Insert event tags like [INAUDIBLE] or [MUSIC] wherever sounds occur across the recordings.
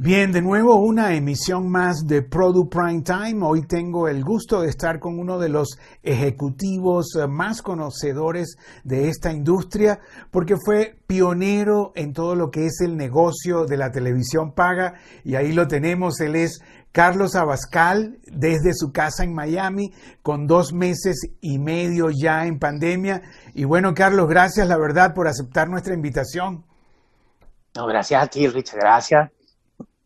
Bien, de nuevo una emisión más de Product Prime Time. Hoy tengo el gusto de estar con uno de los ejecutivos eh, más conocedores de esta industria porque fue pionero en todo lo que es el negocio de la televisión paga y ahí lo tenemos. Él es Carlos Abascal desde su casa en Miami con dos meses y medio ya en pandemia. Y bueno, Carlos, gracias la verdad por aceptar nuestra invitación. No, gracias a ti, Richard. Gracias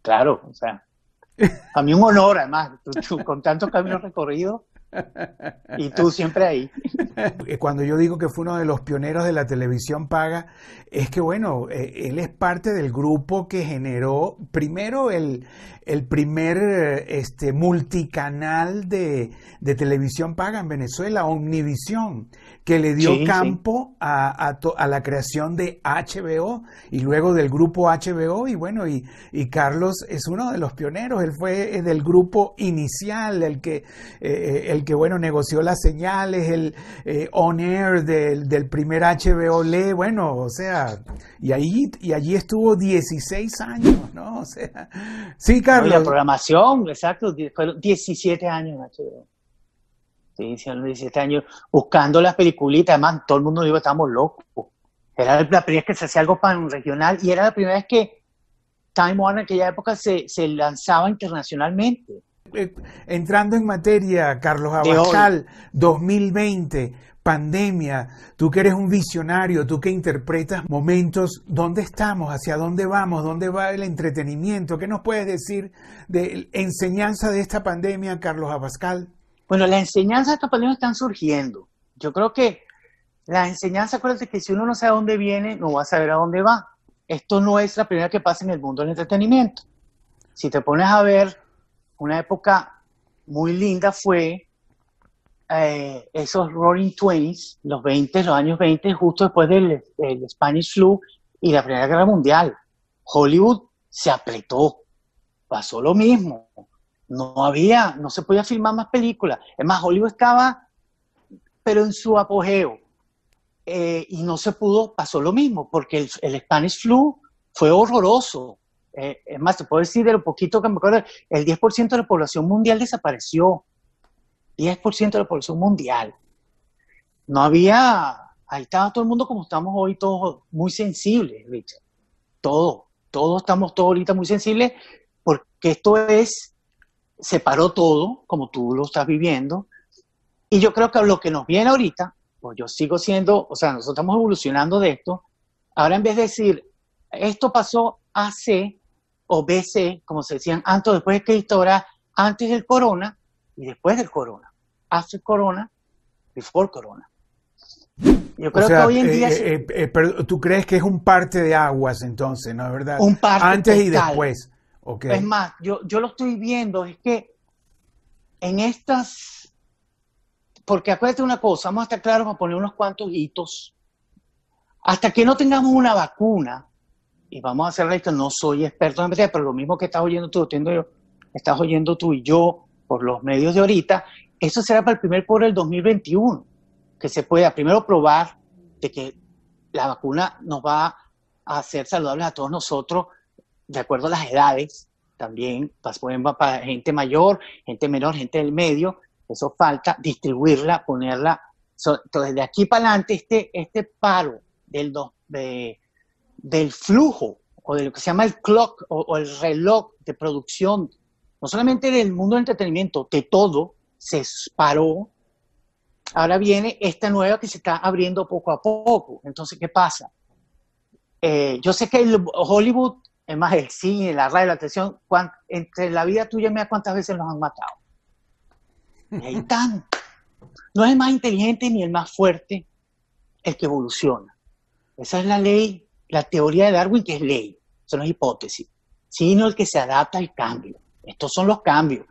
Claro, o sea, [LAUGHS] a mí un honor, además, con tanto camino recorrido y tú siempre ahí. Cuando yo digo que fue uno de los pioneros de la televisión paga, es que bueno, eh, él es parte del grupo que generó primero el, el primer este, multicanal de, de, televisión paga en Venezuela, Omnivisión, que le dio campo A, a, la creación de HBO y luego del grupo HBO. Y bueno, y, y, Carlos es uno de los pioneros, él fue eh, del grupo inicial, el que, eh, el que bueno, negoció las señales, el on air del, del primer HBO Le, bueno, o sea, y, ahí, y allí estuvo 16 años, ¿no? O sea, sí, Carlos. la programación, exacto, fueron 17 años HBO. Sí, 17 años buscando las peliculitas, además todo el mundo dijo, estamos locos. Era la primera vez que se hacía algo pan regional y era la primera vez que Time Warner en aquella época se, se lanzaba internacionalmente. Eh, entrando en materia, Carlos Abascal, 2020, pandemia, tú que eres un visionario, tú que interpretas momentos, ¿dónde estamos? ¿Hacia dónde vamos? ¿Dónde va el entretenimiento? ¿Qué nos puedes decir de enseñanza de esta pandemia, Carlos Abascal? Bueno, las enseñanzas de esta pandemia están surgiendo. Yo creo que la enseñanza, acuérdate que si uno no sabe a dónde viene, no va a saber a dónde va. Esto no es la primera que pasa en el mundo del entretenimiento. Si te pones a ver, una época muy linda fue eh, esos Roaring Twenties, los 20, los años 20, justo después del, Spanish Flu y la Primera Guerra Mundial. Hollywood se apretó, pasó lo mismo. No había, no se podía filmar más películas. Es más, Hollywood estaba, pero en su apogeo. Eh, y no se pudo, pasó lo mismo, porque el, Spanish Flu fue horroroso. Eh, es más, te puedo decir de lo poquito que me acuerdo, el 10% de la población mundial desapareció. 10% de la población mundial. No había, ahí estaba todo el mundo como estamos hoy, todos muy sensibles, Richard. Todo, todos estamos todos ahorita muy sensibles porque esto es, se paró todo, como tú lo estás viviendo. Y yo creo que lo que nos viene ahorita, pues yo sigo siendo, o sea, nosotros estamos evolucionando de esto. Ahora en vez de decir, esto pasó AC o BC, como se decían antes después de Cristo, ahora antes del corona, y después del corona. After corona, before corona. Yo creo que hoy en día... Eh, eh, eh, pero tú crees que es un parte de aguas entonces, ¿no es verdad? Un parte Antes y después. Es más, yo, yo lo estoy viendo, es que en estas... Porque acuérdate una cosa, vamos a estar claros, vamos a poner unos cuantos hitos. Hasta que no tengamos una vacuna, y vamos a hacer esto, no soy experto en medicina, pero lo mismo que estás oyendo tú, yo, estás oyendo tú y yo, por los medios de ahorita, eso será para el primer cuarto del 2021, que se pueda primero probar de que la vacuna nos va a hacer saludables a todos nosotros, de acuerdo a las edades, también para, para gente mayor, gente menor, gente del medio, eso falta, distribuirla, ponerla. entonces, de aquí para adelante, este, este paro del, del flujo o de lo que se llama el clock o el reloj de producción no solamente del mundo del entretenimiento, de todo, se paró. Ahora viene esta nueva que se está abriendo poco a poco. Entonces, ¿qué pasa? Eh, yo sé que el Hollywood, es más el cine, la radio, la televisión, entre la vida tuya y mía, ¿cuántas veces los han matado? Y [LAUGHS] ahí están. No es el más inteligente ni el más fuerte el que evoluciona. Esa es la ley, la teoría de Darwin, que es ley, eso no es hipótesis, sino el que se adapta al cambio. Estos son los cambios.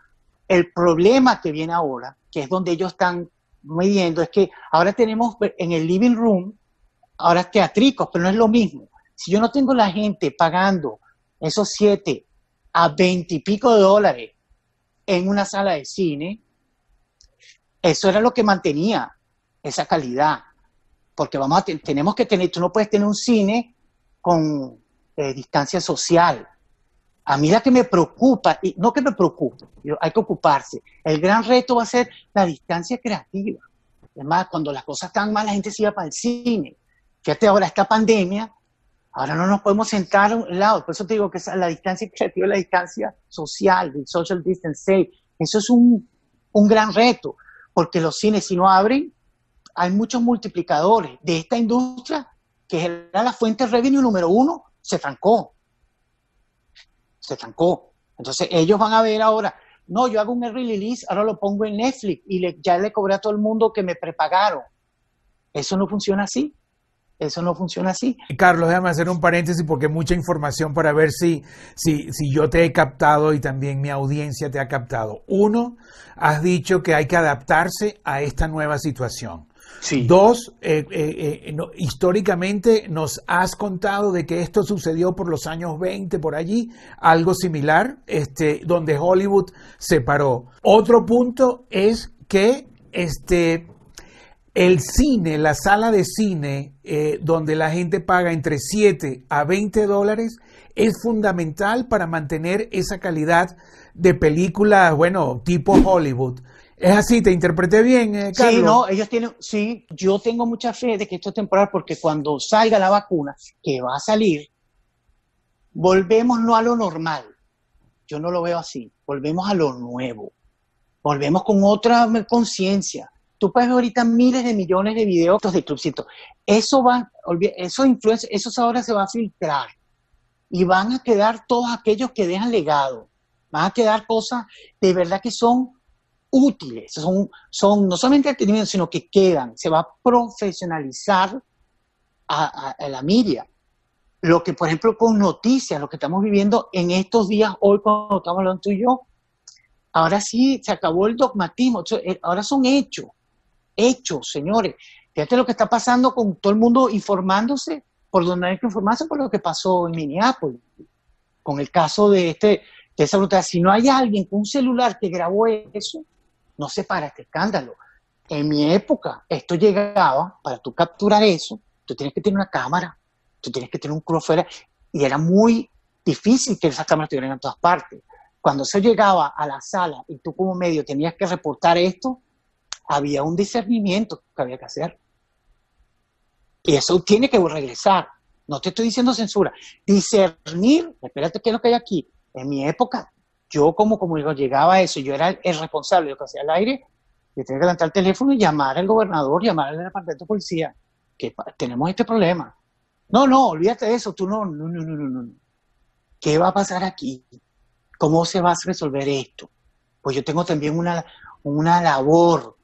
El problema que viene ahora, que es donde ellos están midiendo, es que ahora tenemos en el living room, ahora teatricos, pero no es lo mismo. Si yo no tengo la gente pagando esos 7 a 20 y pico de dólares en una sala de cine, eso era lo que mantenía esa calidad. Porque vamos a tenemos que tener, tú no puedes tener un cine con eh, distancia social A mí la que me preocupa, y no que me preocupe, hay que ocuparse. El gran reto va a ser la distancia creativa. Además, cuando las cosas están mal, la gente se iba para el cine. Fíjate ahora, esta pandemia, ahora no nos podemos sentar a un lado. Por eso te digo que la distancia creativa, la distancia social, el social distance, eso es un, un gran reto, porque los cines, si no abren, hay muchos multiplicadores de esta industria, que era la fuente de revenue número uno, se trancó. Se trancó. Entonces ellos van a ver ahora, no, yo hago un early release, ahora lo pongo en Netflix y ya le cobré a todo el mundo que me prepagaron. Eso no funciona así. Eso no funciona así. Carlos, déjame hacer un paréntesis porque mucha información para ver si, si, si yo te he captado y también mi audiencia te ha captado. Uno, has dicho que hay que adaptarse a esta nueva situación. Dos, eh, eh, eh, históricamente nos has contado de que esto sucedió por los años 20, por allí, algo similar, este, donde Hollywood se paró. Otro punto es que este, el cine, la sala de cine, donde la gente paga entre 7 a 20 dólares, es fundamental para mantener esa calidad de películas, bueno, tipo Hollywood. Es así, te interpreté bien, eh, Carlos. Sí, no, ellos tienen, sí, yo tengo mucha fe de que esto es temporal porque cuando salga la vacuna, que va a salir, volvemos no a lo normal. Yo no lo veo así. Volvemos a lo nuevo. Volvemos con otra conciencia. Tú puedes ver ahorita miles de millones de videos de clubcitos. Eso va, eso influencia, eso ahora se va a filtrar. Y van a quedar todos aquellos que dejan legado. Van a quedar cosas de verdad que son útiles, son, son no solamente entretenimiento, sino que quedan, se va a profesionalizar a, la media. Lo que, por ejemplo, con noticias, lo que estamos viviendo en estos días, hoy cuando estamos hablando tú y yo, ahora sí se acabó el dogmatismo, eh, ahora son hechos, hechos, señores. Fíjate lo que está pasando con todo el mundo informándose por donde hay que informarse por lo que pasó en Minneapolis, con el caso de este de esa brutalidad. Si no hay alguien con un celular que grabó eso, no se para este escándalo. En mi época, esto llegaba, para tú capturar eso, tú tienes que tener una cámara, tú tienes que tener un crew y era muy difícil que esas cámaras estuvieran en todas partes. Cuando eso llegaba a la sala y tú como medio tenías que reportar esto, había un discernimiento que había que hacer. Y eso tiene que regresar. No te estoy diciendo censura. Discernir, espérate, ¿qué es lo que hay aquí? En mi época, yo como comunicador llegaba a eso, yo era el responsable de lo que hacía al aire, yo tenía que levantar el teléfono y llamar al gobernador, llamar al departamento de policía, que tenemos este problema. No, no, olvídate de eso, tú no, no, no, no, no, no. ¿Qué va a pasar aquí? ¿Cómo se va a resolver esto? Pues yo tengo también una, una labor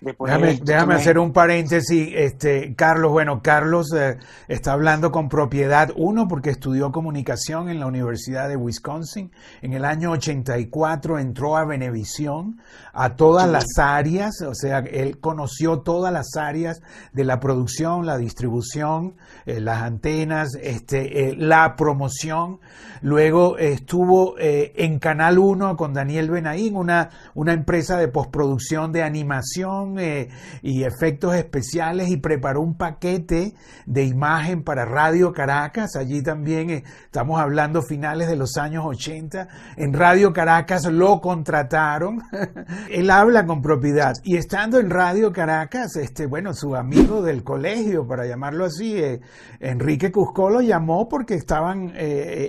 déjame, hacer un paréntesis, este, Carlos. Bueno, Carlos eh, está hablando con propiedad, uno, porque estudió comunicación en la Universidad de Wisconsin. En el año 84 entró a Venevisión, a todas las áreas, o sea, él conoció todas las áreas de la producción, la distribución, eh, las antenas, este, eh, la promoción. Luego estuvo en Canal 1 con Daniel Benaín, una, una empresa de postproducción de animación eh, y efectos especiales y preparó un paquete de imagen para Radio Caracas. Allí también eh, estamos hablando finales de los años 80. En Radio Caracas lo contrataron. [LAUGHS] Él habla con propiedad. Y estando en Radio Caracas, este, bueno, su amigo del colegio, para llamarlo así, eh, Enrique Cusco lo llamó porque estaban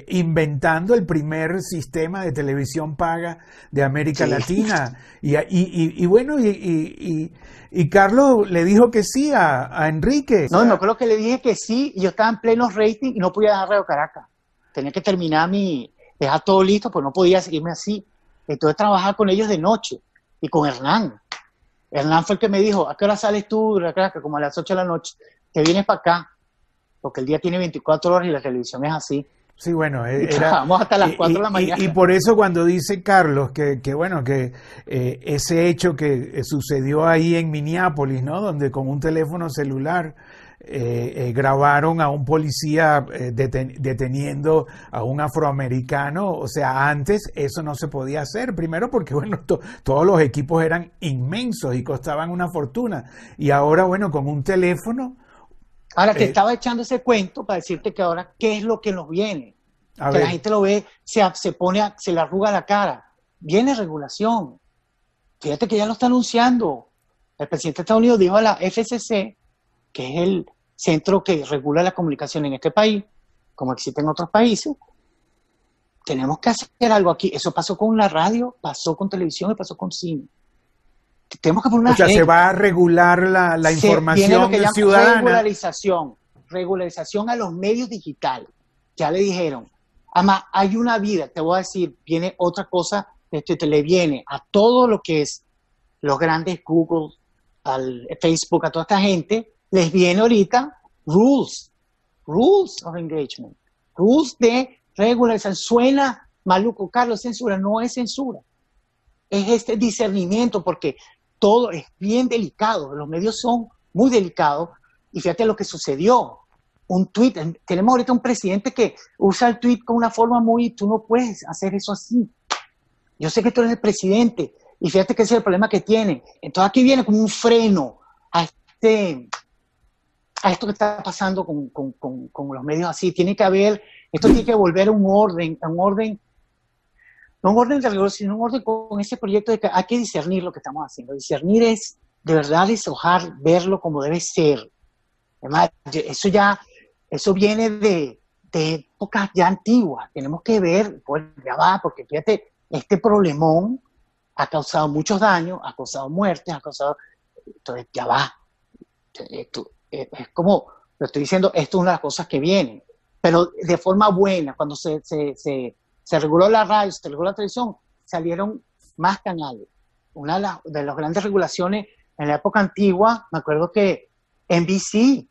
inventando el primer sistema de televisión paga de América Latina. Y, y, bueno, y, y Carlos le dijo que sí a, Enrique. No, no creo que le dije que sí y yo estaba en pleno rating y no podía dejar Radio Caracas. Tenía que terminar mi, dejar todo listo, pues no podía seguirme así. Entonces trabajar con ellos de noche y con Hernán. Hernán fue el que me dijo, ¿a qué hora sales tú, Caracas? Como a las 8 de la noche. Te vienes para acá, porque el día tiene 24 horas y la televisión es así. Sí, bueno, e-, [LAUGHS] hasta las 4 de la mañana. Y, por eso cuando dice Carlos que, que bueno, que eh, ese hecho que eh, sucedió ahí en Minneapolis, ¿no? Donde con un teléfono celular eh, grabaron a un policía deteniendo a un afroamericano, o sea, antes eso no se podía hacer, primero porque, [LAUGHS] bueno, todos los equipos eran inmensos y costaban una fortuna, y ahora, bueno, con un teléfono Ahora te estaba echando ese cuento para decirte que ahora, ¿qué es lo que nos viene? que la gente lo ve, se, se pone, se le arruga la cara. Viene regulación. Fíjate que ya lo está anunciando. El presidente de Estados Unidos dijo a la FCC, que es el centro que regula la comunicación en este país, como existe en otros países, tenemos que hacer algo aquí. Eso pasó con la radio, pasó con televisión y pasó con cine. Tenemos que poner una O sea, se va a regular la, la información ciudadana. Regularización, regularización a los medios digitales. Ya le dijeron. Además, hay una vida, te voy a decir, viene otra cosa, este, te le viene a todo lo que es los grandes Google, al Facebook, a toda esta gente, les viene ahorita rules, rules of engagement, rules de regularización. Suena maluco, Carlos, censura, no es censura. Es este discernimiento porque todo es bien delicado, los medios son muy delicados y fíjate lo que sucedió. Un tweet, tenemos ahorita un presidente que usa el tweet con una forma muy, tú no puedes hacer eso así. Yo sé que tú eres el presidente y fíjate que ese es el problema que tiene. Entonces aquí viene como un freno a este, a esto que está pasando con, con, con, los medios así. Tiene que haber, esto tiene que volver a un orden, a un orden, no un orden de rigor, sino un orden con ese proyecto de que hay que discernir lo que estamos haciendo. Discernir es de verdad deshojar, verlo como debe ser. Además, eso ya, eso viene de, épocas ya antiguas. Tenemos que ver, pues ya va, porque fíjate, este problemón ha causado muchos daños, ha causado muertes, ha causado, entonces ya va. Esto, eh, es como, lo estoy diciendo, esto es una de las cosas que vienen, pero de forma buena, cuando se, reguló la radio, se reguló la televisión, salieron más canales. Una de, de las grandes regulaciones en la época antigua, me acuerdo que NBC,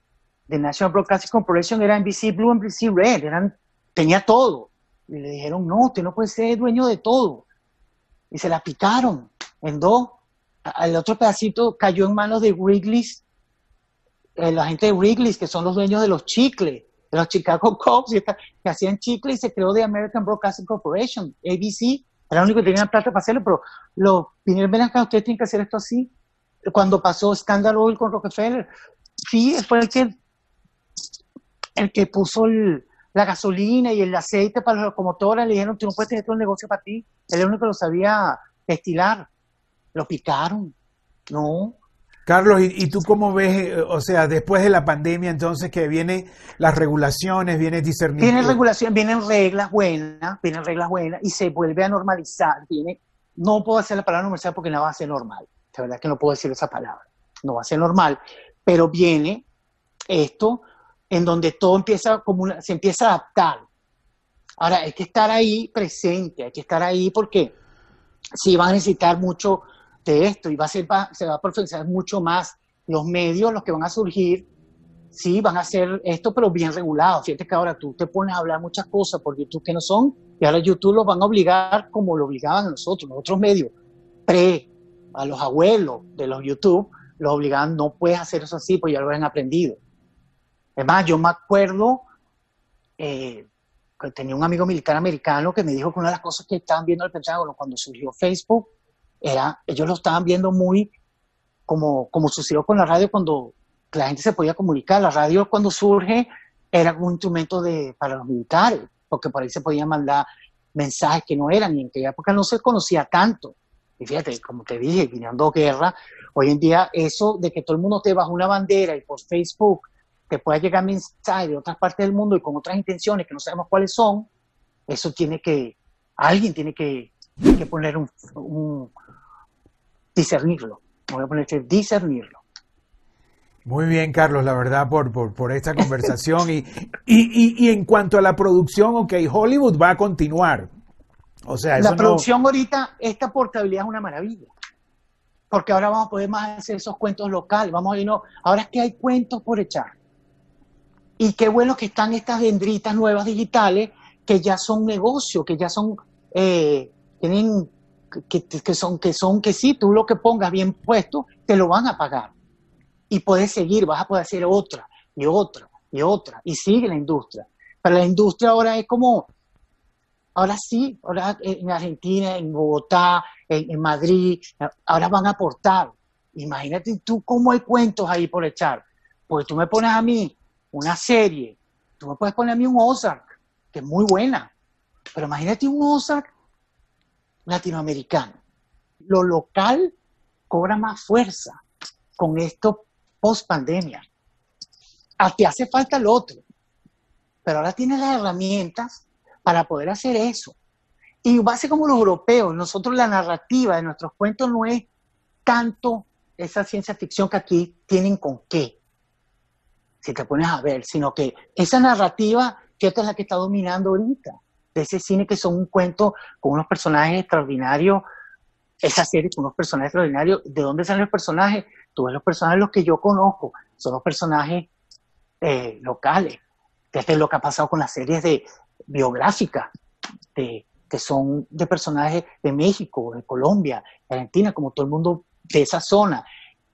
The National Broadcasting Corporation, era NBC Blue, NBC Red, eran, tenía todo. Y le dijeron, no, usted no puede ser dueño de todo. Y se la picaron en dos. El otro pedacito cayó en manos de Wrigley's eh, la gente de Wrigley's, que son los dueños de los chicles, de los Chicago [LAUGHS] Cubs, que hacían chicles y se creó de American Broadcasting Corporation, ABC, era el único que tenía plata para hacerlo, pero los vinieron, ven acá, ustedes tienen que hacer esto así. Cuando pasó Scandal Oil con Rockefeller, sí, fue el que, el que puso la gasolina y el aceite para las locomotoras, le dijeron, tú no puedes tener todo el negocio para ti, él es el único que lo sabía destilar. Lo picaron. No, Carlos, ¿y, tú cómo ves, eh, o sea, después de la pandemia, entonces que vienen las regulaciones, viene discernimiento? Vienen regulaciones, vienen reglas buenas, vienen reglas buenas y se vuelve a normalizar. Viene, no puedo hacer la palabra normalizar porque no va a ser normal. De verdad que no puedo decir esa palabra. No va a ser normal. Pero viene esto en donde todo empieza como se empieza a adaptar. Ahora, hay que estar ahí presente, hay que estar ahí porque si van a necesitar mucho de esto y va a ser, se va a profundizar mucho más. Los medios, los que van a surgir, sí, van a hacer esto, pero bien regulados. Fíjate que ahora tú te pones a hablar muchas cosas por YouTube que no son, y ahora YouTube los van a obligar como lo obligaban a nosotros, los otros medios, pre, a los abuelos de los YouTube, los obligaban, no puedes hacer eso así, pues ya lo habían aprendido. Es más, yo me acuerdo, eh, que tenía un amigo militar americano que me dijo que una de las cosas que estaban viendo el Pentágono cuando surgió Facebook era, ellos lo estaban viendo muy como, como sucedió con la radio cuando la gente se podía comunicar. La radio cuando surge era un instrumento de, para los militares, porque por ahí se podían mandar mensajes que no eran, y en aquella época no se conocía tanto. Y fíjate, como te dije, viniendo guerra, hoy en día eso de que todo el mundo te baja una bandera y por Facebook te pueda llegar mensajes de otras partes del mundo y con otras intenciones que no sabemos cuáles son, eso tiene que, alguien tiene que, que poner un, discernirlo. Voy a poner discernirlo. Muy bien, Carlos, la verdad, por, por, esta conversación. y, y, y, en cuanto a la producción, ok, Hollywood va a continuar. O sea, la producción ahorita, esta portabilidad es una maravilla. Porque ahora vamos a poder más hacer esos cuentos locales. Vamos a irnos, ahora es que hay cuentos por echar. Y qué bueno que están estas vendritas nuevas digitales que ya son negocio, que ya son, eh, tienen que, son, que son que sí, tú lo que pongas bien puesto, te lo van a pagar. Y puedes seguir, vas a poder hacer otra y otra y otra. Y sigue la industria. Pero la industria ahora es como, ahora sí, ahora en Argentina, en Bogotá, en, Madrid, ahora van a aportar. Imagínate tú cómo hay cuentos ahí por echar. Porque tú me pones a mí una serie, tú me puedes poner a mí un Ozark, que es muy buena. Pero imagínate un Ozark latinoamericano. Lo local cobra más fuerza con esto post pandemia. A ti hace falta lo otro, pero ahora tienes las herramientas para poder hacer eso. Y va a ser como los europeos, nosotros la narrativa de nuestros cuentos no es tanto esa ciencia ficción que aquí tienen con qué, si te pones a ver, sino que esa narrativa, que es la que está dominando ahorita, ese cine que son un cuento con unos personajes extraordinarios, esa serie con unos personajes extraordinarios, ¿de dónde salen los personajes? Tú ves los personajes los que yo conozco, son los personajes eh, locales, desde lo que ha pasado con las series de biográficas, que son de personajes de México, de Colombia, Argentina, como todo el mundo de esa zona,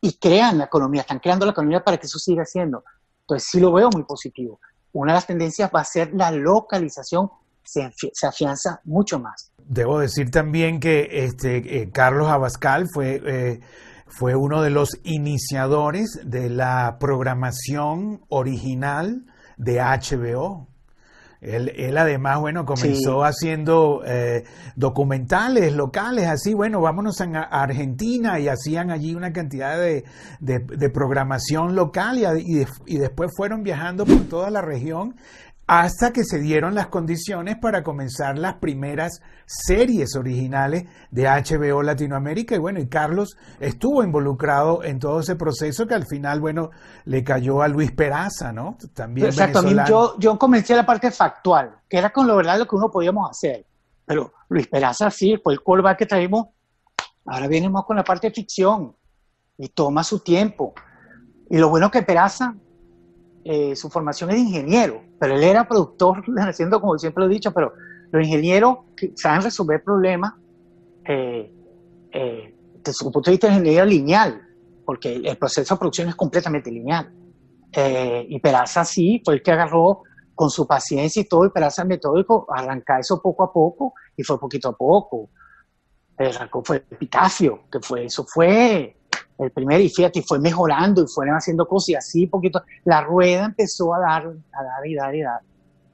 y crean la economía, están creando la economía para que eso siga siendo. Entonces sí lo veo muy positivo. Una de las tendencias va a ser la localización, se, se afianza mucho más. Debo decir también que este, eh, Carlos Abascal fue, eh, fue uno de los iniciadores de la programación original de HBO. Él, además, bueno, comenzó haciendo eh, documentales locales, así, bueno, vámonos a, Argentina y hacían allí una cantidad de, de, programación local y, y, después fueron viajando por toda la región hasta que se dieron las condiciones para comenzar las primeras series originales de HBO Latinoamérica. Y bueno, y Carlos estuvo involucrado en todo ese proceso que al final, bueno, le cayó a Luis Peraza, ¿no? También Exacto, yo, yo comencé la parte factual, que era con lo verdad lo que uno podíamos hacer. Pero Luis Peraza sí, fue el callback que traímos. Ahora venimos con la parte de ficción y toma su tiempo. Y lo bueno que Peraza eh, su formación es de ingeniero, pero él era productor, [LAUGHS] haciendo como siempre lo he dicho, pero los ingenieros saben resolver problemas eh, eh, desde su punto de vista de ingeniería lineal, porque el proceso de producción es completamente lineal. y Peraza sí fue el que agarró con su paciencia y todo, y Peraza metódico, arrancar eso poco a poco, y fue poquito a poco. Arrancó fue Epitafio, que fue, eso fue el primer y fíjate, fue mejorando y fueron haciendo cosas y así poquito, la rueda empezó a dar, a dar y dar y dar.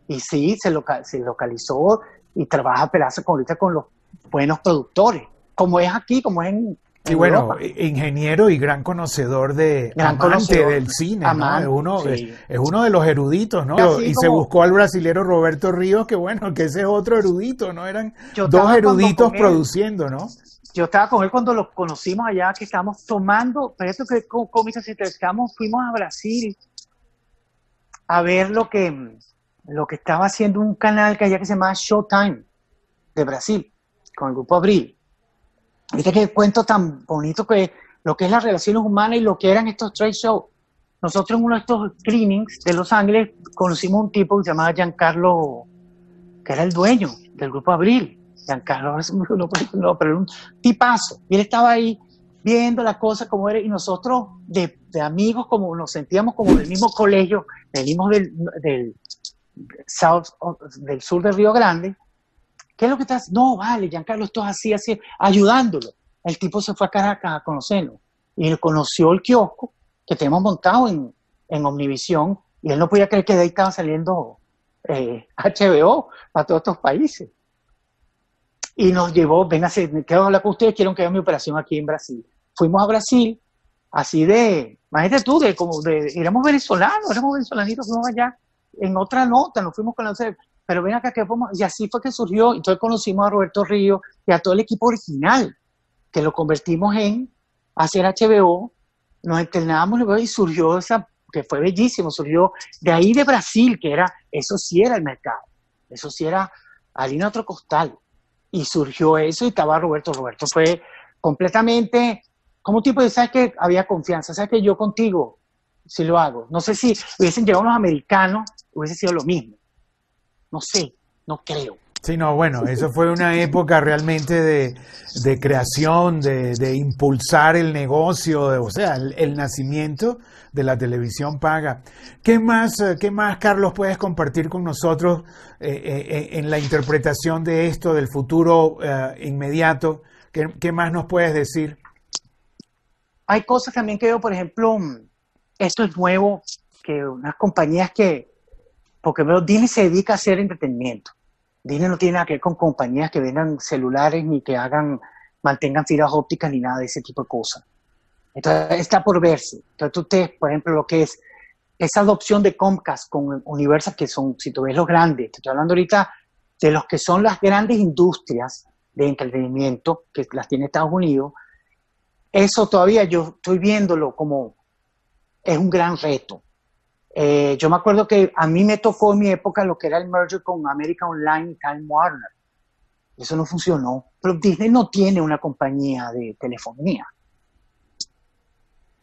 Y sí, se, se localizó y trabaja Peraza con, ahorita con los buenos productores, como es aquí, como es en, Sí, bueno, ingeniero y gran conocedor de gran amante del cine, ¿no? es, uno, es, uno de los eruditos, ¿no? Y, se buscó al brasilero Roberto Ríos, que bueno, que ese es otro erudito, ¿no? Eran dos eruditos produciendo, ¿no? Yo estaba con él cuando lo conocimos allá, que estábamos tomando, pero esto que cómics estamos, fuimos a Brasil a ver lo que, lo que estaba haciendo un canal que allá que se llama Showtime de Brasil, con el grupo Abril. Viste que cuento tan bonito que lo que es las relaciones humanas y lo que eran estos trade shows. Nosotros en uno de estos screenings de Los Ángeles conocimos un tipo que se llamaba Giancarlo, que era el dueño del grupo Abril Giancarlo [LAUGHS] no, pero era un tipazo. Y él estaba ahí viendo las cosas como era, y nosotros de, amigos como nos sentíamos como del mismo colegio, venimos del, del, south, del sur de Río Grande. ¿Qué es lo que estás? No, vale, Giancarlo, esto es así, así, ayudándolo. El tipo se fue a Caracas a conocerlo y conoció el kiosco que tenemos montado en, en Omnivisión y él no podía creer que de ahí estaba saliendo eh, HBO para todos estos países y nos llevó, venga, quiero hablar con ustedes, quiero que haga mi operación aquí en Brasil. Fuimos a Brasil, así de, imagínate tú, de como de, éramos venezolanos, éramos venezolanitos, fuimos allá en otra nota, nos fuimos con la pero ven acá que fuimos, y así fue que surgió, entonces conocimos a Roberto Río y a todo el equipo original, que lo convertimos en hacer HBO, nos entrenábamos y surgió esa, que fue bellísimo, surgió de ahí de Brasil, que era, eso sí era el mercado, eso sí era harina otro costal, y surgió eso y estaba Roberto. Roberto fue completamente como tipo de, ¿sabes que Había confianza, ¿sabes que Yo contigo, si lo hago. No sé si hubiesen llegado los americanos, hubiese sido lo mismo. No sé, no creo. Sí, no, bueno, eso fue una época realmente de, creación, de, impulsar el negocio, o sea, el, nacimiento de la televisión paga. ¿Qué más, eh, qué más Carlos, puedes compartir con nosotros eh, eh, en la interpretación de esto, del futuro inmediato? ¿Qué, ¿Qué, más nos puedes decir? Hay cosas también que veo, por ejemplo, esto es nuevo, que unas compañías que porque veo, Disney se dedica a hacer entretenimiento. Disney no tiene nada que ver con compañías que vendan celulares ni que hagan, mantengan fibras ópticas ni nada de ese tipo de cosas. Entonces está por verse. Entonces te, por ejemplo, lo que es esa adopción de Comcast con Universal, que son, si tú ves los grandes, te estoy hablando ahorita de los que son las grandes industrias de entretenimiento que las tiene Estados Unidos, eso todavía yo estoy viéndolo como es un gran reto. Eh, yo me acuerdo que a mí me tocó en mi época lo que era el merger con American Online y Time Warner. Eso no funcionó. Pero Disney no tiene una compañía de telefonía.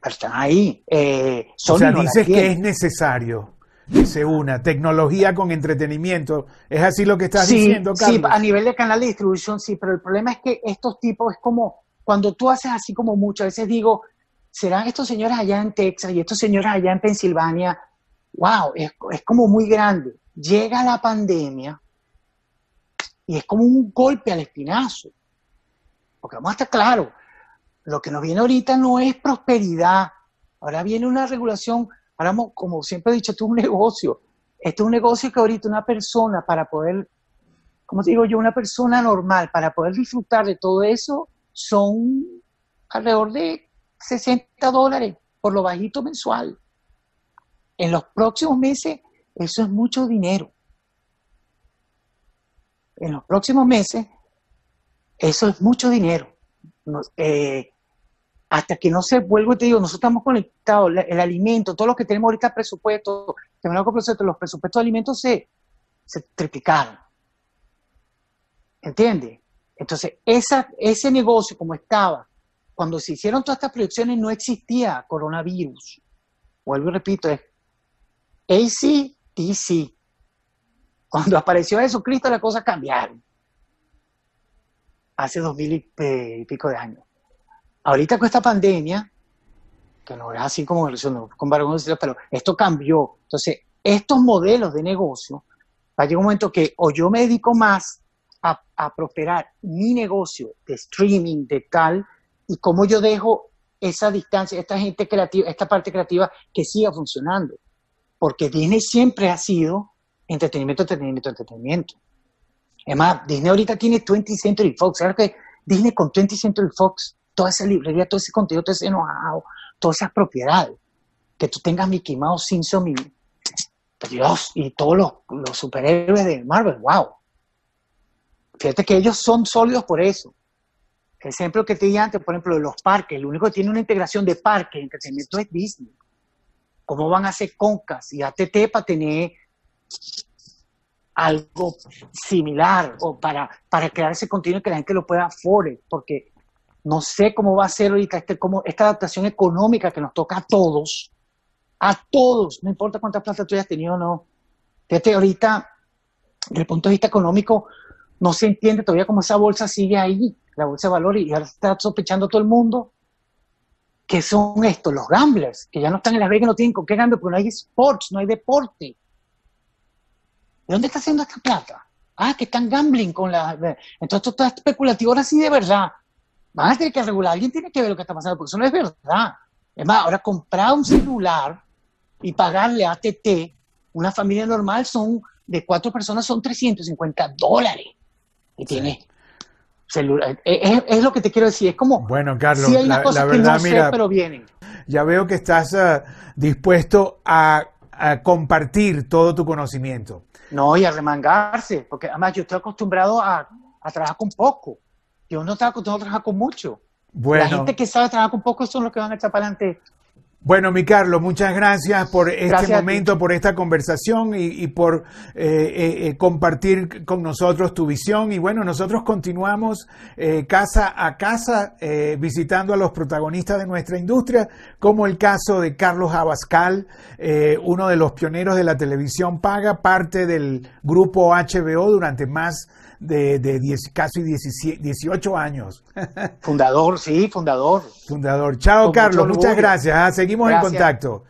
Pero están ahí. Eh, o sea, dices que es necesario que se una tecnología con entretenimiento. ¿Es así lo que estás diciendo, Carlos? Sí, a nivel de canal de distribución sí, pero el problema es que estos tipos es como, cuando tú haces así como mucho, a veces digo, serán estos señores allá en Texas y estos señores allá en Pensilvania wow, es, como muy grande. Llega la pandemia y es como un golpe al espinazo. Porque vamos a estar claros, lo que nos viene ahorita no es prosperidad. Ahora viene una regulación, ahora como siempre he dicho, esto es un negocio. Esto es un negocio que ahorita una persona para poder, como digo yo, una persona normal para poder disfrutar de todo eso son alrededor de 60 dólares por lo bajito mensual. En los próximos meses, eso es mucho dinero. En los próximos meses, eso es mucho dinero. Eh, hasta que no se vuelva, te digo, nosotros estamos conectados, el, alimento, todo lo que tenemos ahorita presupuesto, los presupuestos de alimentos se, se triplicaron. ¿Entiendes? Entonces, ese negocio como estaba, cuando se hicieron todas estas proyecciones no existía coronavirus. Vuelvo y repito, es ACDC. Cuando apareció Jesucristo, las cosas cambiaron. Hace dos mil y, pico de años. Ahorita con esta pandemia, que no es así como con pero esto cambió. Entonces, estos modelos de negocio, va a llegar un momento que o yo me dedico más a, a prosperar mi negocio de streaming, de tal, y cómo yo dejo esa distancia, esta gente creativa, esta parte creativa que siga funcionando porque Disney siempre ha sido entretenimiento, entretenimiento, entretenimiento. Es más, Disney ahorita tiene 20th Century Fox. ¿Sabes que Disney con 20th Century Fox, toda esa librería, todo ese contenido, todo ese know todas esas propiedades, que tú tengas Mickey Mouse, Simpson y Dios, y todos los, superhéroes de Marvel, wow. Fíjate que ellos son sólidos por eso. El ejemplo que te di antes, por ejemplo, de los parques, el único que tiene una integración de parques, entretenimiento es Disney cómo van a hacer Concas y ATT para tener algo similar o para, para crear ese contenido que la gente lo pueda afore, porque no sé cómo va a ser ahorita este, esta adaptación económica que nos toca a todos, a todos, no importa cuánta plata tú hayas tenido o no. Fíjate, ahorita, desde el punto de vista económico, no se entiende todavía cómo esa bolsa sigue ahí, la bolsa de valores, y ahora está sospechando todo el mundo que son estos, los gamblers, que ya no están en Las Vegas, no tienen con qué gambler, porque no hay sports, no hay deporte. ¿De dónde está haciendo esta plata? Ah, que están gambling con la... Entonces esto está especulativo ahora sí de verdad. Van a tener que regular, alguien tiene que ver lo que está pasando, porque eso no es verdad. Es más, ahora comprar un celular y pagarle a ATT, una familia normal son, de cuatro personas son 350 dólares. Y tiene celular. Eh, es, es, lo que te quiero decir. Es como. Bueno, Carlos, la, verdad, mira, pero vienen. Ya veo que estás uh, dispuesto a, a, compartir todo tu conocimiento. No, y a remangarse, porque además yo estoy acostumbrado a, a trabajar con poco. Yo no estoy acostumbrado a trabajar con mucho. Bueno. La gente que sabe trabajar con poco son los que van a echar para adelante bueno, mi Carlos, muchas gracias por este momento, por esta conversación y, por eh, eh, eh, compartir con nosotros tu visión. Y bueno, nosotros continuamos casa a casa visitando a los protagonistas de nuestra industria, como el caso de Carlos Abascal, uno de los pioneros de la televisión paga, parte del grupo HBO durante más de, de casi 18 años. Fundador, sí, fundador. Fundador. Chao, Carlos. Muchas gracias. ¿ah? Seguimos en contacto.